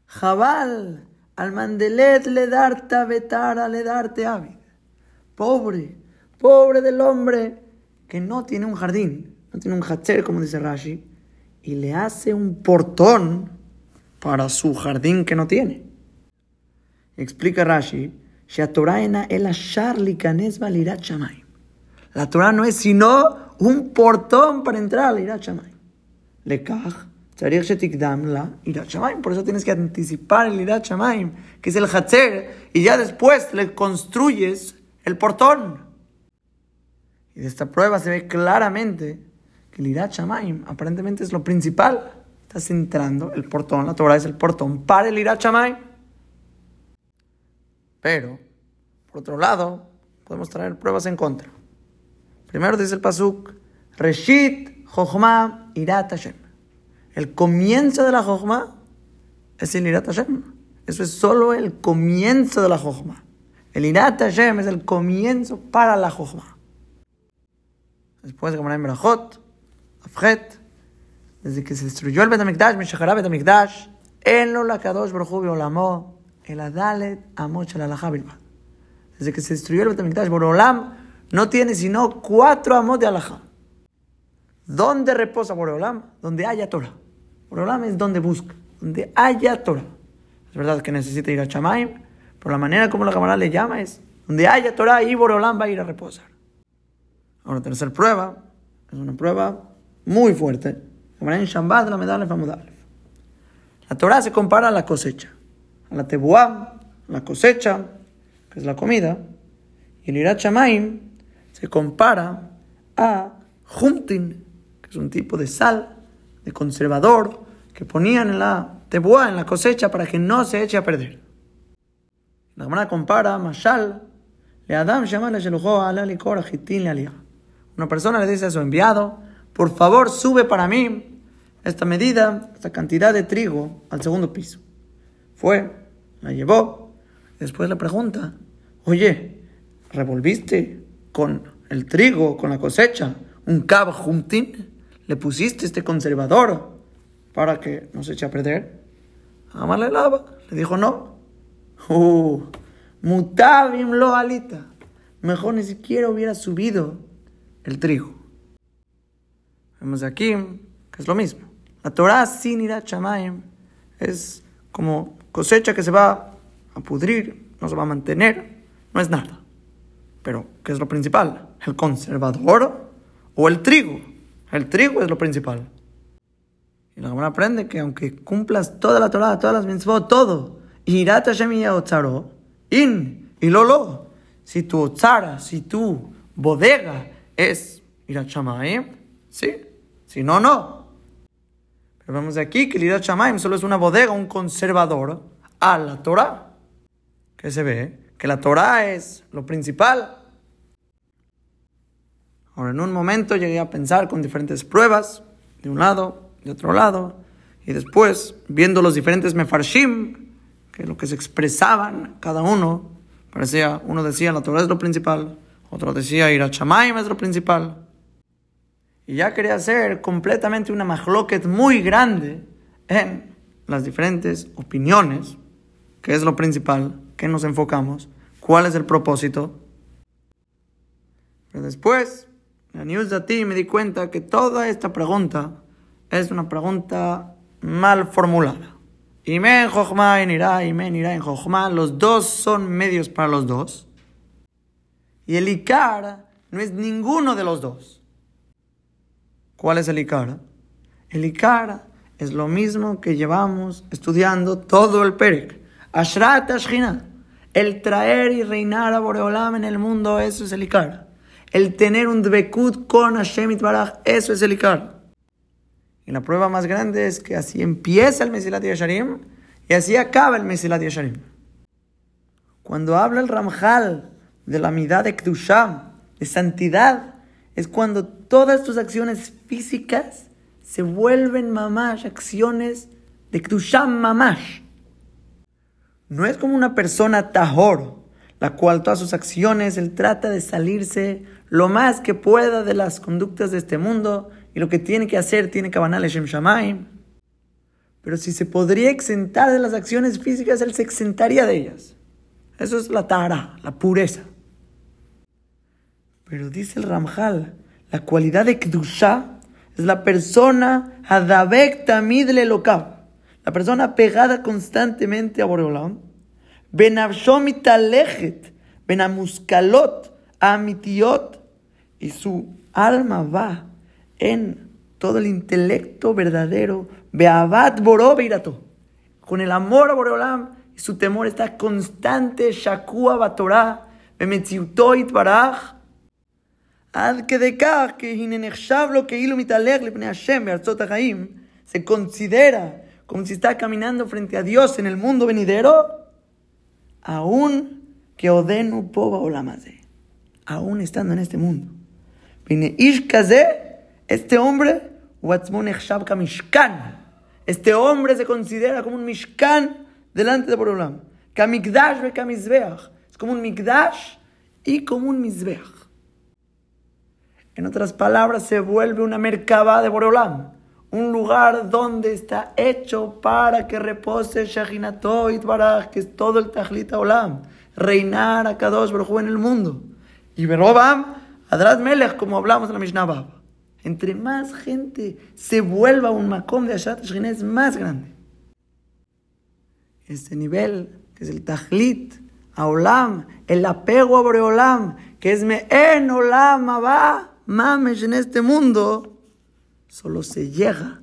Jabal, al mandelet le darte betara le darte avid. Pobre, pobre del hombre que no tiene un jardín, no tiene un hacher, como dice Rashi, y le hace un portón para su jardín que no tiene. Explica Rashi, La Torah no es sino un portón para entrar al Irat la Irat. Por eso tienes que anticipar el Irat que es el Hatzer, y ya después le construyes el portón. Y de esta prueba se ve claramente que el Irat aparentemente es lo principal. Estás entrando, el portón, la Torah es el portón para el Irat Shamayim. Pero, por otro lado, podemos traer pruebas en contra. Primero dice el Pasuk, Reshit Jochma Irat Hashem. El comienzo de la Jochma es el Irat Hashem. Eso es solo el comienzo de la Jochma. El Irat Hashem es el comienzo para la Jochma. Después de Gemara Berajot, Afjet, desde que se destruyó el Betamikdash, Meshachara Betamikdash, en lo la Kadosh Baruj Olamo, el Adalet Amot Shel Desde que se destruyó el Betamikdash, Borolam no tiene sino cuatro Amot de Alajá. ¿Dónde reposa Borolam? Donde haya Torah. Borolam es donde busca, donde haya Torah. Es verdad que necesita ir a Chamaim, pero la manera como la cámara le llama es donde haya Torah, y Borolam va a ir a reposar. Ahora, tercera prueba, es una prueba muy fuerte. La Torah se compara a la cosecha. A la tebuá, la cosecha, que es la comida, y el irat se compara a juntin, que es un tipo de sal, de conservador, que ponían en la tebuá, en la cosecha, para que no se eche a perder. La hermana compara mashal, le Adam Una persona le dice a su enviado, por favor sube para mí esta medida, esta cantidad de trigo al segundo piso. Fue, la llevó. Después le pregunta, oye, ¿revolviste con el trigo, con la cosecha, un cab? ¿Le pusiste este conservador para que no se eche a perder? Ama le lava. Le dijo, no. Uh, mutabim lo alita. Mejor ni siquiera hubiera subido el trigo. Vemos aquí que es lo mismo. La Torah sin ir a es como cosecha que se va a pudrir, no se va a mantener, no es nada. Pero, ¿qué es lo principal? ¿El conservador o el trigo? El trigo es lo principal. Y la Gemara aprende que aunque cumplas toda la Torah, todas las mitzvot, todo, irata otzaro, in, y lolo, si tu otzara, si tu bodega es irat sí, si no, no. Pero vemos aquí que el Irat Shamaim solo es una bodega, un conservador a la Torah. Que se ve que la Torah es lo principal. Ahora, en un momento llegué a pensar con diferentes pruebas, de un lado, de otro lado, y después, viendo los diferentes mefarshim, que lo que se expresaban cada uno, parecía, uno decía la Torah es lo principal, otro decía Irat Shamaim es lo principal. Y ya quería hacer completamente una mahloket muy grande en las diferentes opiniones, que es lo principal, que nos enfocamos, cuál es el propósito. Pero después, en la news de ti me di cuenta que toda esta pregunta es una pregunta mal formulada. Y en Jochma en Irá, y men Irá en Jochma, los dos son medios para los dos. Y el Ikar no es ninguno de los dos. ¿Cuál es el Ikara? El Ikara es lo mismo que llevamos estudiando todo el Perek. Ashrat Ashkina. El traer y reinar a Boreolam en el mundo, eso es el Ikara. El tener un dbekut con Hashem Baraj, eso es el Ikara. Y la prueba más grande es que así empieza el Mesilat Yasharim y así acaba el Mesilat Yasharim. Cuando habla el Ramjal de la mitad de Kdusham, de santidad, es cuando todas tus acciones físicas se vuelven mamash, acciones de Kdusham mamash. No es como una persona tahor, la cual todas sus acciones él trata de salirse lo más que pueda de las conductas de este mundo y lo que tiene que hacer tiene que abanar Shem Shamaim. Pero si se podría exentar de las acciones físicas, él se exentaría de ellas. Eso es la tara, la pureza. Pero dice el Ramjal, la cualidad de Kedusha es la persona Hadabek Tamid La persona pegada constantemente a Boreolam. Benavshom mitalejit, benamuskalot, amitiot, y su alma va en todo el intelecto verdadero, beabat boró con el amor a Boreolam, y su temor está constante, shakua batorah, bemetziutoit baraj, ad que de que lo que hilo mitalej le Hashem, bearzot se considera como si está caminando frente a Dios en el mundo venidero, aún que Odenu Poba Olamaze, aún estando en este mundo. Este hombre. Este hombre se considera como un Mishkan delante de Borolam. Es como un Mikdash y como un Mizbeach. En otras palabras, se vuelve una merkaba de Borolam un lugar donde está hecho para que repose Shahinatoit Baraj, que es todo el Tajlita Olam, reinar a Kadosh Baruj en el mundo. Y Berobam, Adrat Melech, como hablamos en la Mishnah Bab. Entre más gente se vuelva un Makom de Ashat Shekhinah, es más grande. Este nivel, que es el Tajlit, a Olam, el apego a Boreolam, que es en Olam Abba, mames en este mundo, solo se llega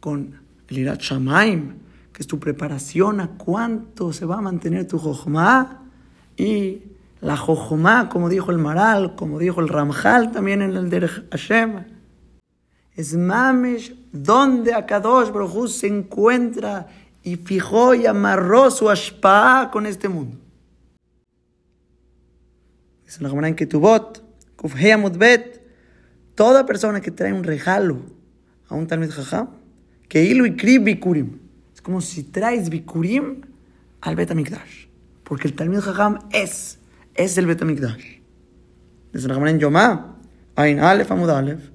con el Irat Shamaim, que es tu preparación a cuánto se va a mantener tu Jochma. Y la Jochma, como dijo el Maral, como dijo el Ramjal también en el Derech Hashem, es Mamesh, donde Akadosh Baruj se encuentra y fijó y amarró su ashpa con este mundo. Dice la Gemara en Ketubot, Kufhei Mudbet, toda persona que trae un regalo a un Talmud Jajam, que ilu y bikurim. Es como si traes bikurim al Betamikdash. Porque el Talmud Jajam es, es el Betamikdash. Desde la en Yomá, Ain Aleph Amud Aleph,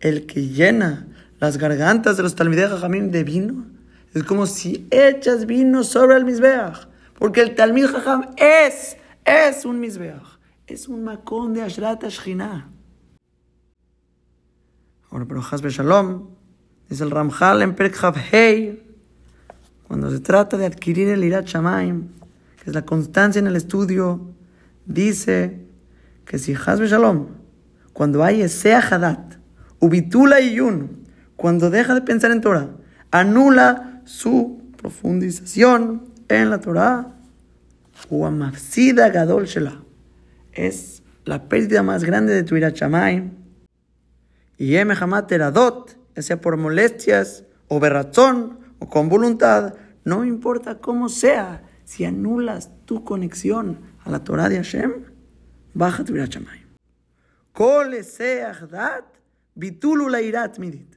el que llena las gargantas de los Talmidei Jajamim de vino, es como si echas vino sobre el Mizbeach. Porque el Talmud Jajam es, es un Mizbeach. Es un macón de Ashrat Ashkinah. Ahora, pero Hasbe Shalom, dice el Ramjal en Perkhav Hei, cuando se trata de adquirir el Irat Shamaim, que es la constancia en el estudio, dice que si Hasbe Shalom, cuando hay ese Hadat, Ubitula Yun, cuando deja de pensar en Torah, anula su profundización en la Torah, Uamafsida Gadol Shela, es la pérdida más grande de tu Irat Shamaim, y Eradot, ya sea por molestias o berrazón o con voluntad, no importa cómo sea, si anulas tu conexión a la Torah de Hashem, baja tu irachamay. Kol bitulu irat midit.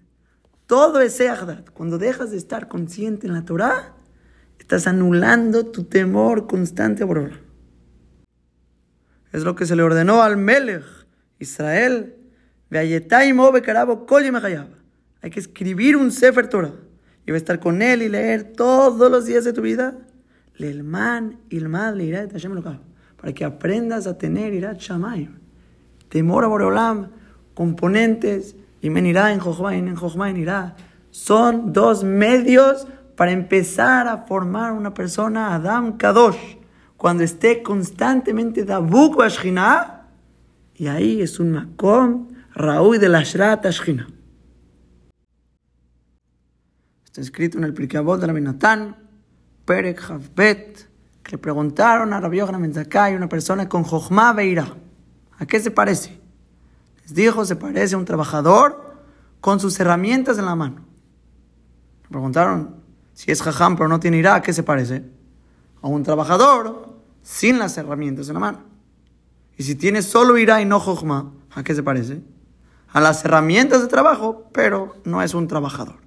Todo ese agdat, cuando dejas de estar consciente en la Torah, estás anulando tu temor constante a. Es lo que se le ordenó al Melech, Israel, hay que escribir un Sefer Torah. Y va a estar con él y leer todos los días de tu vida. Lelman, Ilmad, Leirat, Hashem Para que aprendas a tener Irat Shamayim. Temor a Boreolam, componentes, y Menirá en Jochma en Jochma en Irá. Son dos medios para empezar a formar una persona, Adam Kadosh, cuando esté constantemente Dabuk Bashkinah, y ahí es un Makom Raúl de la Shrat Ashkina. Está escrito en el Pirkeabot de la Binatán, Perek Havbet, que le preguntaron a Rabbi Yochanan Menzakai, una persona con Jochma Beira, ¿a qué se parece? Les dijo, se parece a un trabajador con sus herramientas en la mano. Le preguntaron, si es Jajam pero no tiene ira, ¿a qué se parece? A un trabajador sin las herramientas en la mano. Y si tiene solo ira y no Jochma, ¿a qué se parece? A las herramientas de trabajo, pero no es un trabajador.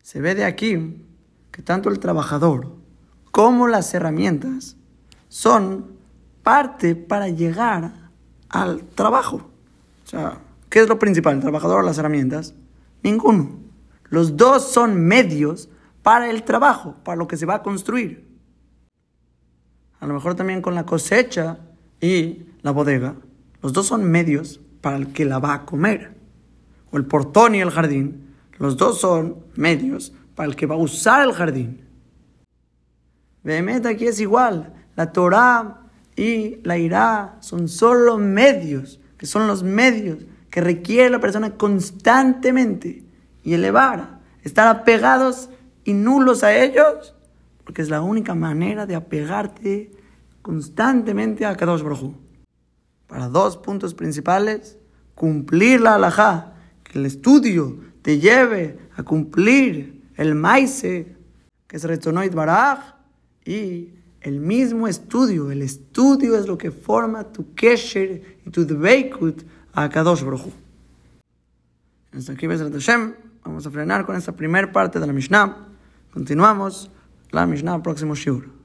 Se ve de aquí que tanto el trabajador como las herramientas son parte para llegar al trabajo. O sea, ¿qué es lo principal, el trabajador o las herramientas? Ninguno. Los dos son medios para el trabajo, para lo que se va a construir. A lo mejor también con la cosecha y la bodega. Los dos son medios para el que la va a comer. O el portón y el jardín, los dos son medios para el que va a usar el jardín. Vehemet aquí es igual. La Torah y la Irá son solo medios, que son los medios que requiere la persona constantemente y elevar, estar apegados y nulos a ellos, porque es la única manera de apegarte constantemente a Kadosh Baruj Para dos puntos principales, cumplir la halajá, que el estudio te lleve a cumplir el maise, que es Retonoit Baraj, y el mismo estudio, el estudio es lo que forma tu kesher y tu dveikut a Kadosh Baruj Hasta aquí, Hashem, vamos a frenar con esta primera parte de la Mishnah. Continuamos la Mishnah próximo Shiur.